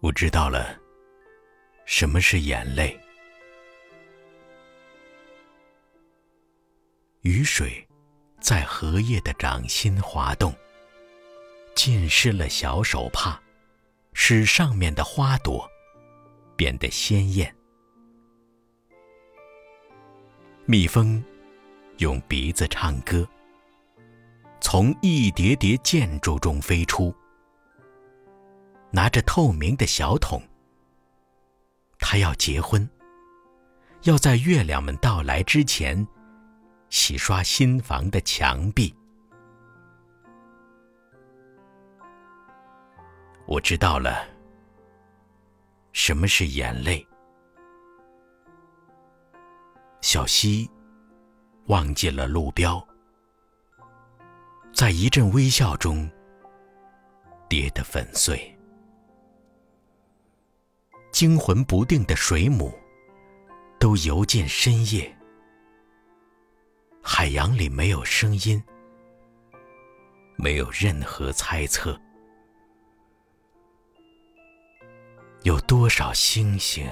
我知道了什么是眼泪。雨水在荷叶的掌心滑动，浸湿了小手帕，使上面的花朵变得鲜艳。蜜蜂用鼻子唱歌，从一叠叠建筑中飞出。拿着透明的小桶，他要结婚，要在月亮们到来之前洗刷新房的墙壁。我知道了，什么是眼泪。小溪忘记了路标，在一阵微笑中跌得粉碎。惊魂不定的水母，都游进深夜。海洋里没有声音，没有任何猜测。有多少星星？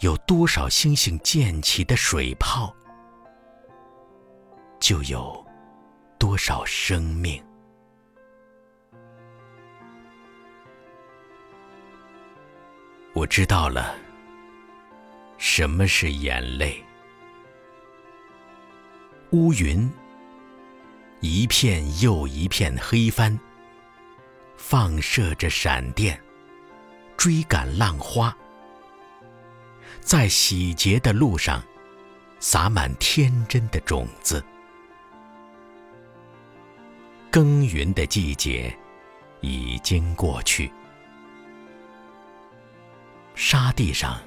有多少星星溅起的水泡，就有多少生命。我知道了，什么是眼泪。乌云，一片又一片黑帆，放射着闪电，追赶浪花，在洗劫的路上，洒满天真的种子。耕耘的季节已经过去。沙地上，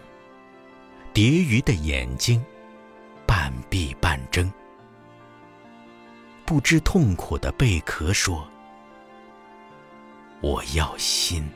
蝶鱼的眼睛半闭半睁，不知痛苦的贝壳说：“我要心。”